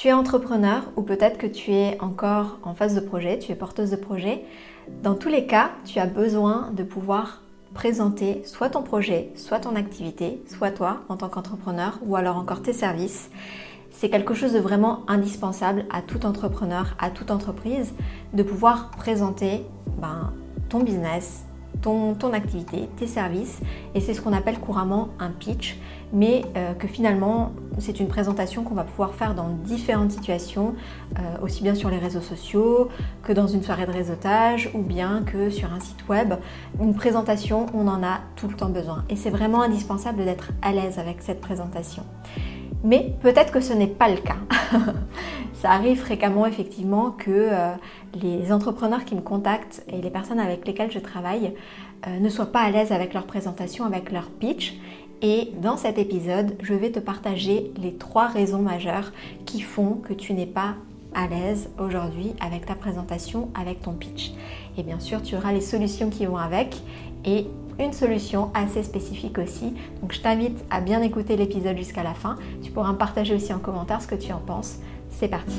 Tu es entrepreneur ou peut-être que tu es encore en phase de projet, tu es porteuse de projet. Dans tous les cas, tu as besoin de pouvoir présenter soit ton projet, soit ton activité, soit toi en tant qu'entrepreneur ou alors encore tes services. C'est quelque chose de vraiment indispensable à tout entrepreneur, à toute entreprise, de pouvoir présenter ben, ton business, ton, ton, activité, tes services, et c'est ce qu'on appelle couramment un pitch, mais euh, que finalement c'est une présentation qu'on va pouvoir faire dans différentes situations, euh, aussi bien sur les réseaux sociaux que dans une soirée de réseautage ou bien que sur un site web. Une présentation, on en a tout le temps besoin, et c'est vraiment indispensable d'être à l'aise avec cette présentation. Mais peut-être que ce n'est pas le cas. Ça arrive fréquemment effectivement que euh, les entrepreneurs qui me contactent et les personnes avec lesquelles je travaille ne soient pas à l'aise avec leur présentation, avec leur pitch. Et dans cet épisode, je vais te partager les trois raisons majeures qui font que tu n'es pas à l'aise aujourd'hui avec ta présentation, avec ton pitch. Et bien sûr, tu auras les solutions qui vont avec et une solution assez spécifique aussi. Donc je t'invite à bien écouter l'épisode jusqu'à la fin. Tu pourras me partager aussi en commentaire ce que tu en penses. C'est parti.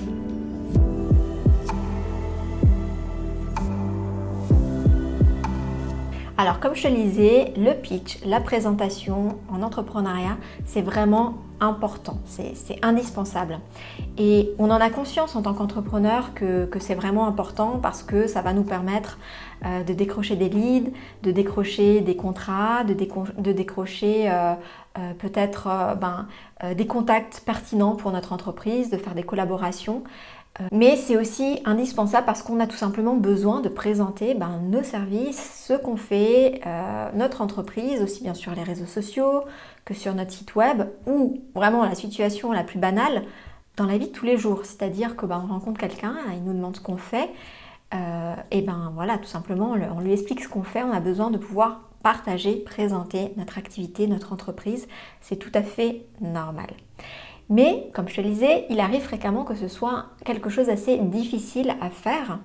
Alors comme je te le disais, le pitch, la présentation en entrepreneuriat, c'est vraiment important, c'est indispensable. Et on en a conscience en tant qu'entrepreneur que, c'est vraiment important parce que ça va nous permettre euh, de décrocher des leads, de décrocher des contrats, de, décrocher euh, euh, peut-être ben, des contacts pertinents pour notre entreprise, de faire des collaborations. Mais c'est aussi indispensable parce qu'on a tout simplement besoin de présenter ben, nos services, ce qu'on fait, notre entreprise, aussi bien sur les réseaux sociaux que sur notre site web, ou vraiment la situation la plus banale dans la vie de tous les jours. C'est-à-dire que ben, on rencontre quelqu'un, il nous demande ce qu'on fait, euh, et ben voilà, tout simplement, on lui explique ce qu'on fait, on a besoin de pouvoir partager, présenter notre activité, notre entreprise. C'est tout à fait normal. Mais, comme je te le disais, il arrive fréquemment que ce soit quelque chose d'assez difficile à faire.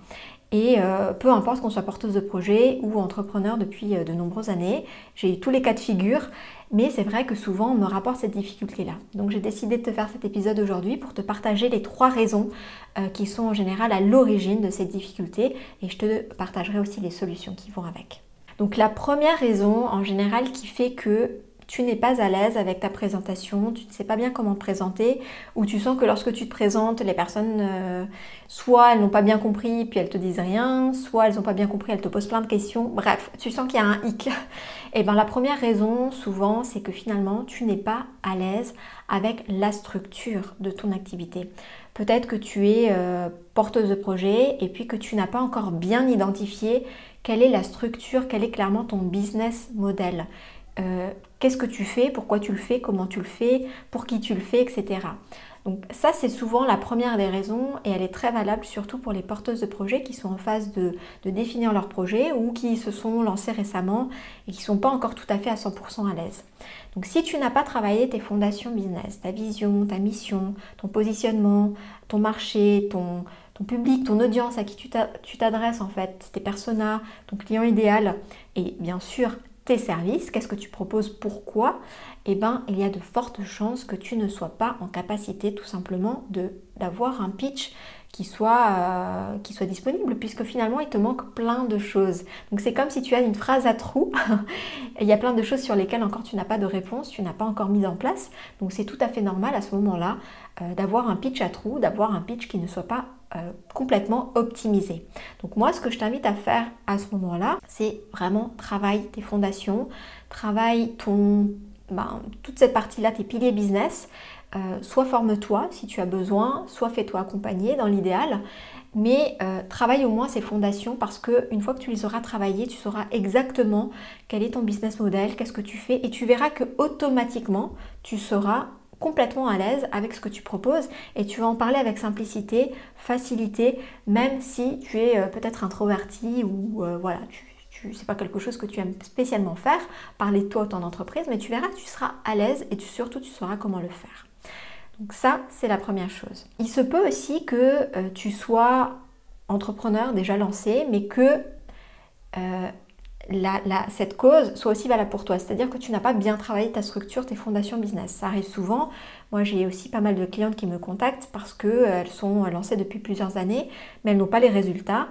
Et euh, peu importe qu'on soit porteuse de projet ou entrepreneur depuis euh, de nombreuses années, j'ai eu tous les cas de figure, mais c'est vrai que souvent on me rapporte cette difficulté-là. Donc j'ai décidé de te faire cet épisode aujourd'hui pour te partager les trois raisons euh, qui sont en général à l'origine de cette difficulté et je te partagerai aussi les solutions qui vont avec. Donc la première raison en général qui fait que tu n'es pas à l'aise avec ta présentation, tu ne sais pas bien comment te présenter, ou tu sens que lorsque tu te présentes, les personnes, euh, soit elles n'ont pas bien compris, puis elles te disent rien, soit elles n'ont pas bien compris, elles te posent plein de questions. Bref, tu sens qu'il y a un hic. Et eh bien la première raison, souvent, c'est que finalement, tu n'es pas à l'aise avec la structure de ton activité. Peut-être que tu es euh, porteuse de projet et puis que tu n'as pas encore bien identifié quelle est la structure, quel est clairement ton business model. Euh, qu'est-ce que tu fais, pourquoi tu le fais, comment tu le fais, pour qui tu le fais, etc. Donc ça, c'est souvent la première des raisons et elle est très valable surtout pour les porteuses de projets qui sont en phase de, définir leur projet ou qui se sont lancées récemment et qui ne sont pas encore tout à fait à 100% à l'aise. Donc si tu n'as pas travaillé tes fondations business, ta vision, ta mission, ton positionnement, ton marché, ton, ton public, ton audience à qui tu t'adresses en fait, tes personas, ton client idéal et bien sûr tes services, qu'est-ce que tu proposes, pourquoi, eh ben, il y a de fortes chances que tu ne sois pas en capacité tout simplement d'avoir un pitch qui soit, euh, qui soit disponible, puisque finalement il te manque plein de choses. Donc c'est comme si tu as une phrase à trous, il y a plein de choses sur lesquelles encore tu n'as pas de réponse, tu n'as pas encore mis en place. Donc c'est tout à fait normal à ce moment-là euh, d'avoir un pitch à trous, d'avoir un pitch qui ne soit pas euh, complètement optimisé. Donc moi, ce que je t'invite à faire à ce moment-là, c'est vraiment travaille tes fondations, travaille ton, ben, toute cette partie-là, tes piliers business. Euh, soit forme-toi si tu as besoin, soit fais-toi accompagner dans l'idéal, mais euh, travaille au moins ces fondations parce que une fois que tu les auras travaillées, tu sauras exactement quel est ton business model, qu'est-ce que tu fais, et tu verras que automatiquement tu seras complètement à l'aise avec ce que tu proposes et tu vas en parler avec simplicité, facilité, même si tu es euh, peut-être introverti ou euh, voilà, tu, c'est pas quelque chose que tu aimes spécialement faire, parler toi ton entreprise, mais tu verras que tu seras à l'aise et tu, surtout tu sauras comment le faire. Donc ça, c'est la première chose. Il se peut aussi que euh, tu sois entrepreneur déjà lancé, mais que cette cause soit aussi valable pour toi. C'est-à-dire que tu n'as pas bien travaillé ta structure, tes fondations business. Ça arrive souvent. Moi, j'ai aussi pas mal de clientes qui me contactent parce qu'elles sont lancées depuis plusieurs années, mais elles n'ont pas les résultats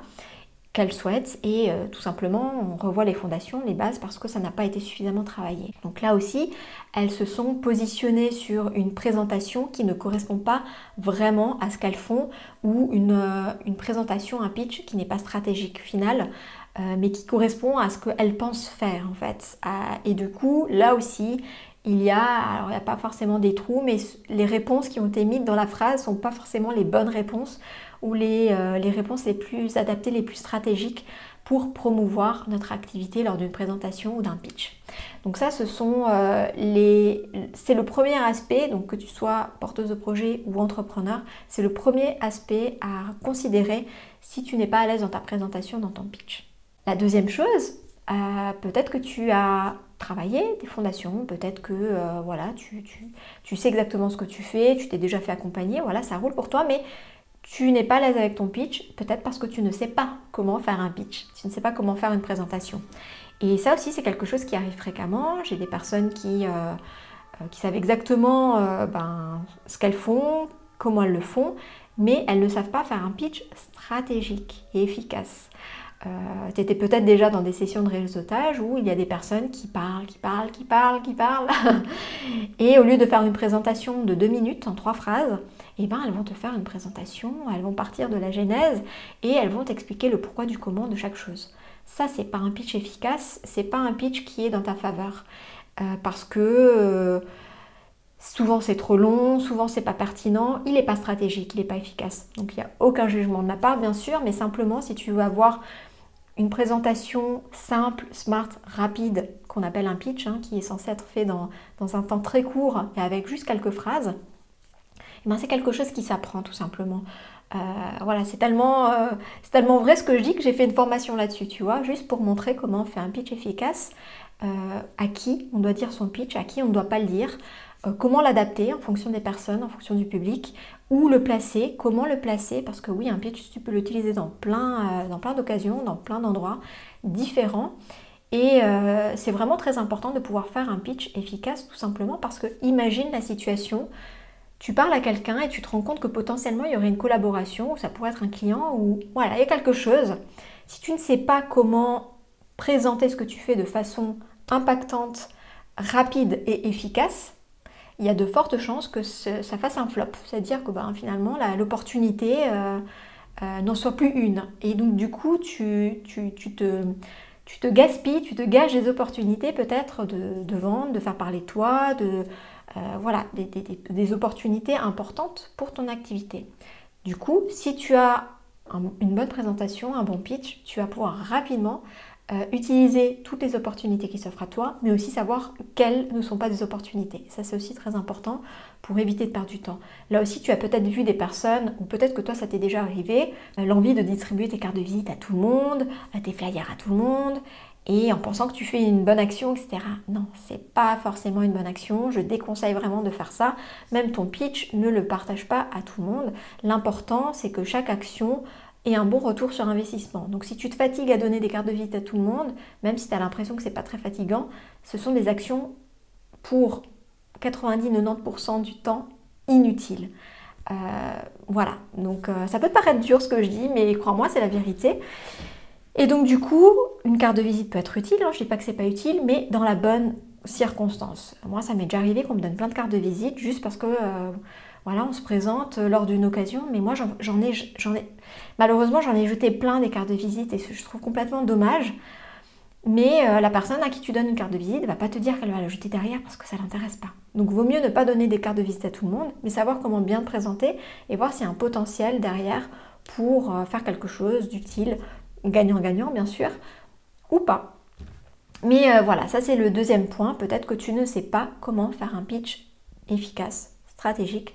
qu'elles souhaitent et euh, tout simplement on revoit les fondations, les bases parce que ça n'a pas été suffisamment travaillé. Donc là aussi, elles se sont positionnées sur une présentation qui ne correspond pas vraiment à ce qu'elles font ou une, euh, une, présentation, un pitch qui n'est pas stratégique final. Euh, mais qui correspond à ce qu'elles pensent faire en fait. et du coup, là aussi, il y a, alors il n'y a pas forcément des trous, mais les réponses qui ont été mises dans la phrase ne sont pas forcément les bonnes réponses ou euh, les, réponses les plus adaptées, les plus stratégiques pour promouvoir notre activité lors d'une présentation ou d'un pitch. Donc ça, ce sont euh, les, c'est le premier aspect, donc que tu sois porteuse de projet ou entrepreneur, c'est le premier aspect à considérer si tu n'es pas à l'aise dans ta présentation, dans ton pitch. La deuxième chose, euh, peut-être que tu as travaillé des fondations, peut-être que voilà, tu, sais exactement ce que tu fais, tu t'es déjà fait accompagner, voilà, ça roule pour toi, mais tu n'es pas à l'aise avec ton pitch, peut-être parce que tu ne sais pas comment faire un pitch, tu ne sais pas comment faire une présentation. Et ça aussi, c'est quelque chose qui arrive fréquemment. J'ai des personnes qui, euh, euh, savent exactement euh, ben, ce qu'elles font, comment elles le font, mais elles ne savent pas faire un pitch stratégique et efficace. Tu étais peut-être déjà dans des sessions de réseautage où il y a des personnes qui parlent, qui parlent, qui parlent, qui parlent. et au lieu de faire une présentation de deux minutes en trois phrases, eh ben, elles vont te faire une présentation, elles vont partir de la genèse et elles vont t'expliquer le pourquoi du comment de chaque chose. Ça, c'est pas un pitch efficace, c'est pas un pitch qui est dans ta faveur. Euh, parce que euh, souvent c'est trop long, souvent c'est pas pertinent, il n'est pas stratégique, il n'est pas efficace. Donc il n'y a aucun jugement de ma part, bien sûr, mais simplement si tu veux avoir une présentation simple, smart, rapide, qu'on appelle un pitch, hein, qui est censé être fait dans, un temps très court et avec juste quelques phrases, eh ben, c'est quelque chose qui s'apprend tout simplement. Euh, voilà, c'est tellement, euh, c'est tellement vrai ce que je dis que j'ai fait une formation là-dessus, tu vois, juste pour montrer comment on fait un pitch efficace, euh, à qui on doit dire son pitch, à qui on ne doit pas le dire, comment l'adapter en fonction des personnes, en fonction du public, où le placer, comment le placer, parce que oui, un pitch, tu peux l'utiliser dans plein, dans plein d'occasions, dans plein d'endroits différents. Et c'est vraiment très important de pouvoir faire un pitch efficace tout simplement parce que imagine la situation tu parles à quelqu'un et tu te rends compte que potentiellement il y aurait une collaboration, ou ça pourrait être un client, ou voilà, il y a quelque chose. Si tu ne sais pas comment présenter ce que tu fais de façon impactante, rapide et efficace, il y a de fortes chances que ça fasse un flop. C'est-à-dire que ben, finalement, l'opportunité euh, euh, n'en soit plus une. Et donc du coup, tu, te, gaspilles, tu te gages des opportunités peut-être de, vendre, de faire parler toi, de, euh, voilà, des, opportunités importantes pour ton activité. Du coup, si tu as une bonne présentation, un bon pitch, tu vas pouvoir rapidement euh, utiliser toutes les opportunités qui s'offrent à toi, mais aussi savoir quelles ne sont pas des opportunités. Ça, c'est aussi très important pour éviter de perdre du temps. Là aussi, tu as peut-être vu des personnes, ou peut-être que toi, ça t'est déjà arrivé, euh, l'envie de distribuer tes cartes de visite à tout le monde, tes flyers à tout le monde, et en pensant que tu fais une bonne action, etc. Non, c'est pas forcément une bonne action. Je déconseille vraiment de faire ça. Même ton pitch, ne le partage pas à tout le monde. L'important, c'est que chaque action ait un bon retour sur investissement. Donc si tu te fatigues à donner des cartes de visite à tout le monde, même si tu as l'impression que c'est pas très fatigant, ce sont des actions pour 90-90% du temps inutiles. Euh, voilà, donc euh, ça peut te paraître dur ce que je dis, mais crois-moi, c'est la vérité. Et donc du coup, une carte de visite peut être utile, hein, je ne dis pas que c'est pas utile, mais dans la bonne circonstance. Moi, ça m'est déjà arrivé qu'on me donne plein de cartes de visite juste parce que euh, voilà, on se présente lors d'une occasion, mais moi j'en ai, malheureusement j'en ai jeté plein des cartes de visite et je trouve complètement dommage. Mais euh, la personne à qui tu donnes une carte de visite ne va pas te dire qu'elle va la jeter derrière parce que ça l'intéresse pas. Donc vaut mieux ne pas donner des cartes de visite à tout le monde, mais savoir comment bien te présenter et voir s'il y a un potentiel derrière pour euh, faire quelque chose d'utile gagnant-gagnant bien sûr, ou pas. Mais euh, voilà, ça c'est le deuxième point. Peut-être que tu ne sais pas comment faire un pitch efficace, stratégique.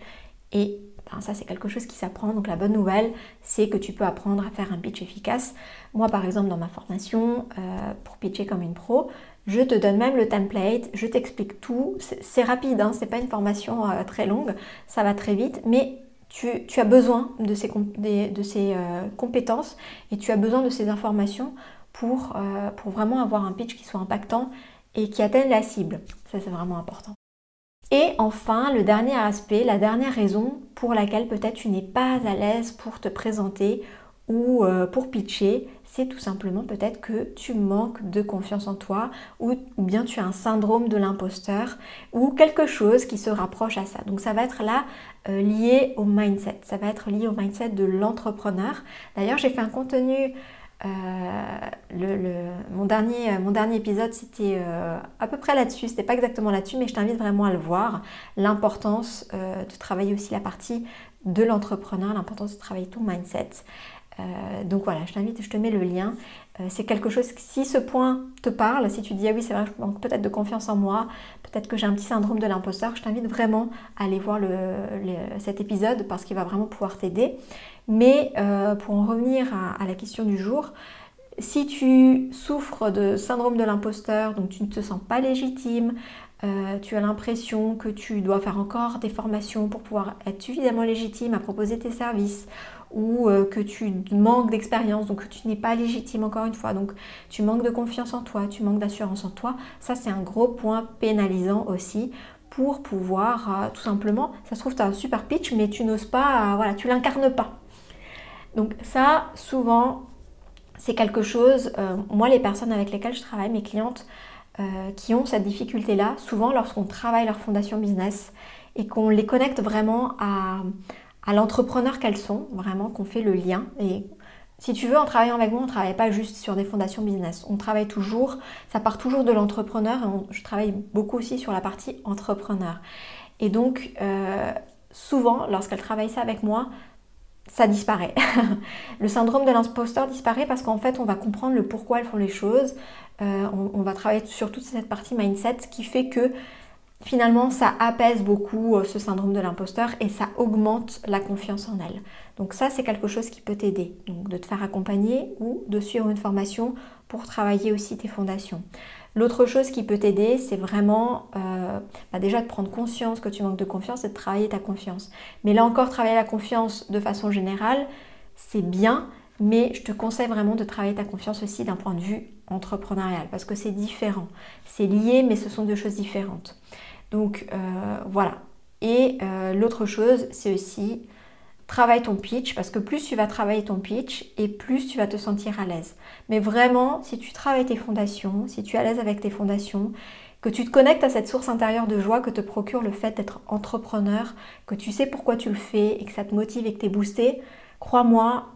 Et ben, ça c'est quelque chose qui s'apprend. Donc la bonne nouvelle, c'est que tu peux apprendre à faire un pitch efficace. Moi par exemple dans ma formation euh, pour pitcher comme une pro, je te donne même le template, je t'explique tout. C'est rapide, hein, c'est pas une formation euh, très longue, ça va très vite, mais tu, as besoin de ces, de ces euh, compétences et tu as besoin de ces informations pour, pour vraiment avoir un pitch qui soit impactant et qui atteigne la cible. Ça, c'est vraiment important. Et enfin, le dernier aspect, la dernière raison pour laquelle peut-être tu n'es pas à l'aise pour te présenter ou euh, pour pitcher, c'est tout simplement peut-être que tu manques de confiance en toi ou, bien tu as un syndrome de l'imposteur ou quelque chose qui se rapproche à ça. Donc ça va être là euh, lié au mindset, ça va être lié au mindset de l'entrepreneur. D'ailleurs j'ai fait un contenu euh, mon, dernier, mon dernier épisode, c'était euh, à peu près là-dessus. C'était pas exactement là-dessus, mais je t'invite vraiment à le voir. L'importance euh, de travailler aussi la partie de l'entrepreneur, l'importance de travailler ton mindset. donc voilà, je t'invite, je te mets le lien. c'est quelque chose, si ce point te parle, si tu dis ah oui, c'est vrai, je manque peut-être de confiance en moi, peut-être que j'ai un petit syndrome de l'imposteur, je t'invite vraiment à aller voir cet épisode parce qu'il va vraiment pouvoir t'aider. Mais euh, pour en revenir à, la question du jour, si tu souffres de syndrome de l'imposteur, donc tu ne te sens pas légitime, euh, tu as l'impression que tu dois faire encore des formations pour pouvoir être suffisamment légitime à proposer tes services, ou euh, que tu manques d'expérience, donc tu n'es pas légitime encore une fois, donc tu manques de confiance en toi, tu manques d'assurance en toi, ça c'est un gros point pénalisant aussi pour pouvoir tout simplement, ça se trouve tu as un super pitch mais tu n'oses pas, voilà, tu l'incarnes pas. Donc ça, souvent, c'est quelque chose, euh, moi les personnes avec lesquelles je travaille, mes clientes, euh, qui ont cette difficulté-là, souvent lorsqu'on travaille leur fondation business et qu'on les connecte vraiment à, l'entrepreneur qu'elles sont, vraiment qu'on fait le lien. Et si tu veux, en travaillant avec moi, on ne travaille pas juste sur des fondations business. On travaille toujours, ça part toujours de l'entrepreneur. je travaille beaucoup aussi sur la partie entrepreneur. Et donc, euh, souvent, lorsqu'elles travaillent ça avec moi, ça disparaît. le syndrome de l'imposteur disparaît parce qu'en fait, on va comprendre le pourquoi elles font les choses. Euh, on, va travailler sur toute cette partie mindset qui fait que finalement, ça apaise beaucoup euh, ce syndrome de l'imposteur et ça augmente la confiance en elle. Donc ça, c'est quelque chose qui peut t'aider. Donc de te faire accompagner ou de suivre une formation pour travailler aussi tes fondations. L'autre chose qui peut t'aider, c'est vraiment euh, bah, déjà de prendre conscience que tu manques de confiance et de travailler ta confiance. Mais là encore, travailler la confiance de façon générale, c'est bien, mais je te conseille vraiment de travailler ta confiance aussi d'un point de vue entrepreneurial, parce que c'est différent. C'est lié, mais ce sont deux choses différentes. Donc euh, voilà. Et euh, l'autre chose, c'est aussi travaille ton pitch parce que plus tu vas travailler ton pitch et plus tu vas te sentir à l'aise. Mais vraiment, si tu travailles tes fondations, si tu es à l'aise avec tes fondations, que tu te connectes à cette source intérieure de joie que te procure le fait d'être entrepreneur, que tu sais pourquoi tu le fais et que ça te motive et que tu es boosté, crois-moi,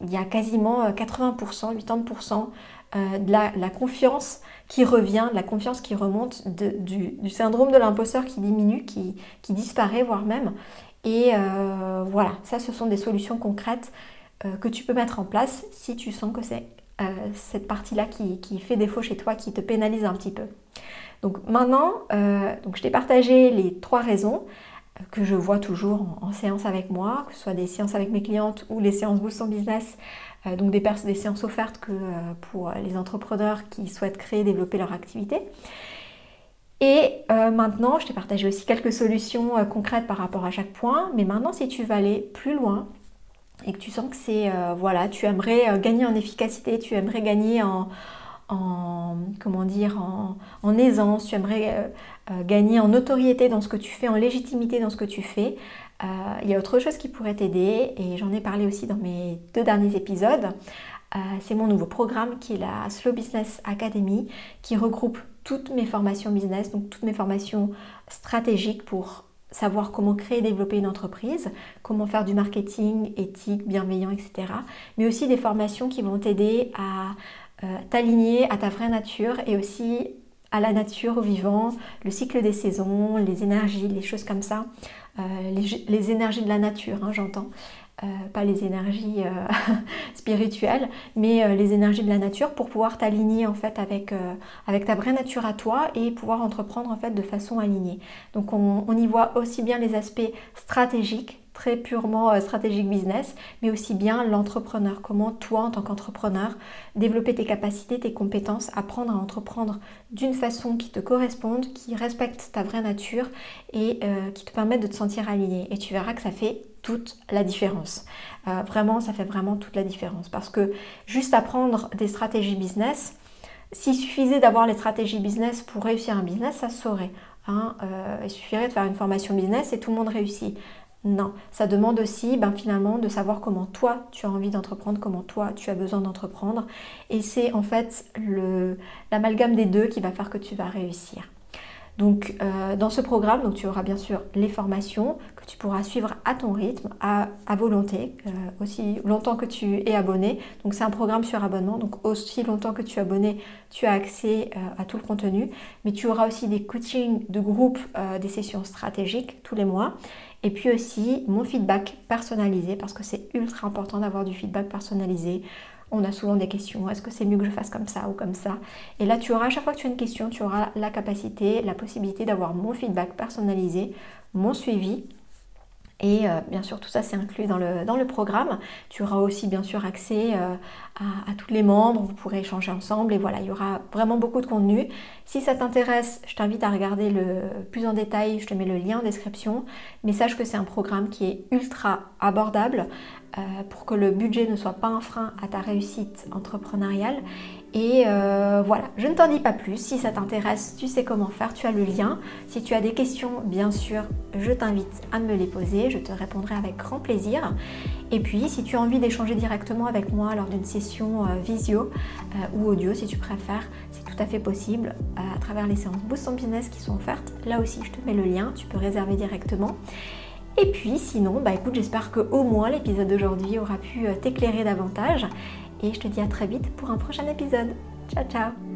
il y a quasiment 80%, euh, 80% euh, de la, confiance qui revient, de la confiance qui remonte, du, syndrome de l'imposteur qui diminue, qui, qui disparaît, voire même. Et euh, voilà, ça ce sont des solutions concrètes euh, que tu peux mettre en place si tu sens que c'est euh, cette partie-là qui, fait défaut chez toi, qui te pénalise un petit peu. Donc maintenant, je t'ai partagé les trois raisons que je vois toujours en, séance avec moi, que ce soit des séances avec mes clientes ou les séances Boost en Business, donc des, des, séances offertes pour les entrepreneurs qui souhaitent créer développer leur activité. Et euh, maintenant, je t'ai partagé aussi quelques solutions euh, concrètes par rapport à chaque point. Mais maintenant, si tu veux aller plus loin et que tu sens que c'est, euh, voilà, tu aimerais gagner en efficacité, tu aimerais gagner en, comment dire, en, aisance, tu aimerais gagner en notoriété dans ce que tu fais, en légitimité dans ce que tu fais, il y a autre chose qui pourrait t'aider et j'en ai parlé aussi dans mes deux derniers épisodes. c'est mon nouveau programme qui est la Slow Business Academy qui regroupe toutes mes formations business, donc toutes mes formations stratégiques pour savoir comment créer et développer une entreprise, comment faire du marketing éthique, bienveillant, etc. Mais aussi des formations qui vont t'aider à euh, t'aligner à ta vraie nature et aussi à la nature, au vivant, le cycle des saisons, les énergies, les choses comme ça, euh, les, énergies de la nature, hein, j'entends. Euh, pas les énergies euh, spirituelles, mais euh, les énergies de la nature pour pouvoir t'aligner en fait avec, avec ta vraie nature à toi et pouvoir entreprendre en fait de façon alignée. Donc on, y voit aussi bien les aspects stratégiques, très purement euh, stratégique business, mais aussi bien l'entrepreneur. Comment toi, en tant qu'entrepreneur, développer tes capacités, tes compétences, apprendre à entreprendre d'une façon qui te corresponde, qui respecte ta vraie nature et euh, qui te permette de te sentir aligné. Et tu verras que ça fait toute la différence. Euh, vraiment, ça fait vraiment toute la différence. Parce que juste apprendre des stratégies business, s'il suffisait d'avoir les stratégies business pour réussir un business, ça saurait. Hein. il suffirait de faire une formation business et tout le monde réussit. Non, ça demande aussi ben, finalement de savoir comment toi tu as envie d'entreprendre, comment toi tu as besoin d'entreprendre. Et c'est en fait l'amalgame des deux qui va faire que tu vas réussir. Donc euh, dans ce programme, tu auras bien sûr les formations que tu pourras suivre à ton rythme, à, volonté, euh, aussi longtemps que tu es abonné. Donc c'est un programme sur abonnement, donc aussi longtemps que tu es abonné, tu as accès euh, à tout le contenu. Mais tu auras aussi des coachings de groupe, des sessions stratégiques tous les mois. Et puis aussi mon feedback personnalisé, parce que c'est ultra important d'avoir du feedback personnalisé on a souvent des questions. Est-ce que c'est mieux que je fasse comme ça ou comme ça? Et là, tu auras, à chaque fois que tu as une question, tu auras la capacité, la possibilité d'avoir mon feedback personnalisé, mon suivi et euh, bien sûr, tout ça c'est inclus dans le, dans le, programme. Tu auras aussi bien sûr accès euh, à, tous les membres, vous pourrez échanger ensemble et voilà, il y aura vraiment beaucoup de contenu. Si ça t'intéresse, je t'invite à regarder le plus en détail, je te mets le lien en description. Mais sache que c'est un programme qui est ultra abordable euh, pour que le budget ne soit pas un frein à ta réussite entrepreneuriale et euh, voilà, je ne t'en dis pas plus. Si ça t'intéresse, tu sais comment faire, tu as le lien. Si tu as des questions, bien sûr, je t'invite à me les poser. Je te répondrai avec grand plaisir. Et puis, si tu as envie d'échanger directement avec moi lors d'une session euh, visio euh, ou audio, si tu préfères, c'est tout à fait possible à travers les séances Boost en Business qui sont offertes. Là aussi, je te mets le lien, tu peux réserver directement. Et puis sinon, bah écoute, j'espère que au moins l'épisode d'aujourd'hui aura pu t'éclairer davantage et je te dis à très vite pour un prochain épisode. Ciao ciao